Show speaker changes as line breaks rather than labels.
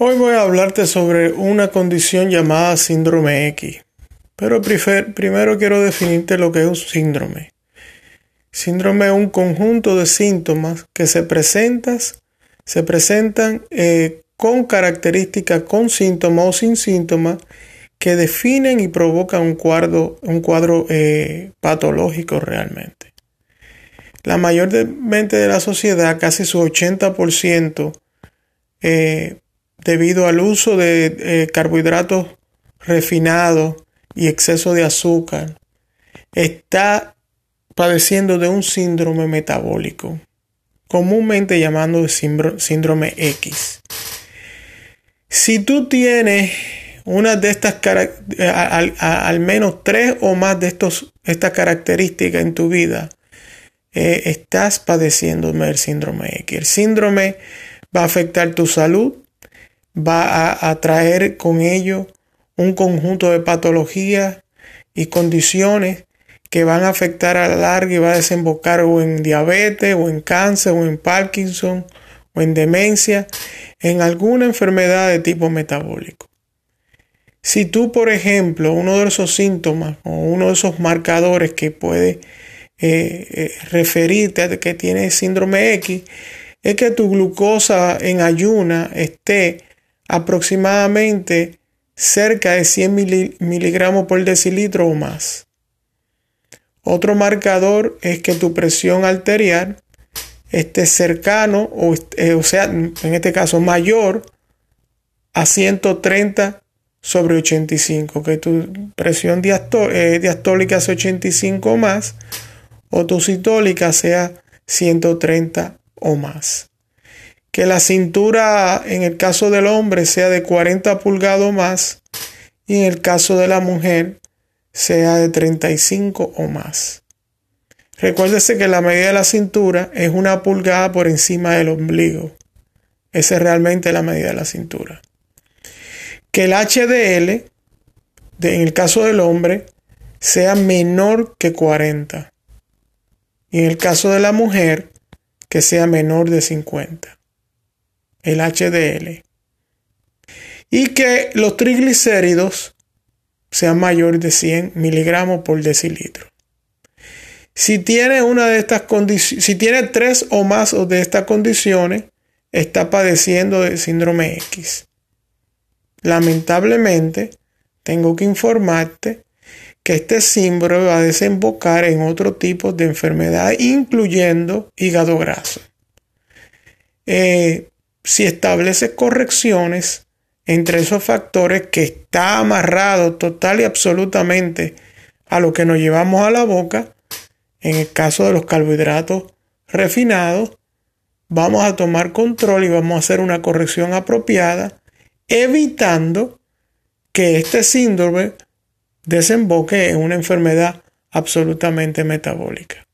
Hoy voy a hablarte sobre una condición llamada síndrome X. Pero primero quiero definirte lo que es un síndrome. Síndrome es un conjunto de síntomas que se, se presentan eh, con características, con síntomas o sin síntomas, que definen y provocan un cuadro, un cuadro eh, patológico realmente. La mayor de la sociedad, casi su 80%, eh, debido al uso de eh, carbohidratos refinados y exceso de azúcar, está padeciendo de un síndrome metabólico, comúnmente llamado síndrome X. Si tú tienes una de estas eh, al, al, menos tres o más de estas características en tu vida, eh, estás padeciendo del síndrome X. El síndrome va a afectar tu salud, va a, traer con ello un conjunto de patologías y condiciones que van a afectar a la larga y va a desembocar o en diabetes o en cáncer o en Parkinson o en demencia, en alguna enfermedad de tipo metabólico. Si tú, por ejemplo, uno de esos síntomas o uno de esos marcadores que puede eh, eh, referirte a que tienes síndrome X es que tu glucosa en ayuna esté aproximadamente cerca de 100 miligramos por decilitro o más. Otro marcador es que tu presión arterial esté cercano, o, eh, sea, en este caso mayor, a 130 sobre 85, que tu presión eh, diastólica sea 85 o más, o tu citólica sea 130 o más que la cintura en el caso del hombre sea de 40 pulgadas o más y en el caso de la mujer sea de 35 o más. Recuérdese que la medida de la cintura es una pulgada por encima del ombligo. Esa es realmente la medida de la cintura. Que el HDL, en el caso del hombre, sea menor que 40. Y en el caso de la mujer, que sea menor de 50 el HDL, y que los triglicéridos sean mayores de 100 miligramos por decilitro. Si tiene una de estas condiciones, si tiene tres o más de estas condiciones, está padeciendo de síndrome X. Lamentablemente, tengo que informarte que este síndrome va a desembocar en otro tipo de enfermedad, incluyendo hígado graso. Eh, si establece correcciones entre esos factores que está amarrado total y absolutamente a lo que nos llevamos a la boca, en el caso de los carbohidratos refinados, vamos a tomar control y vamos a hacer una corrección apropiada, evitando que este síndrome desemboque en una enfermedad absolutamente metabólica.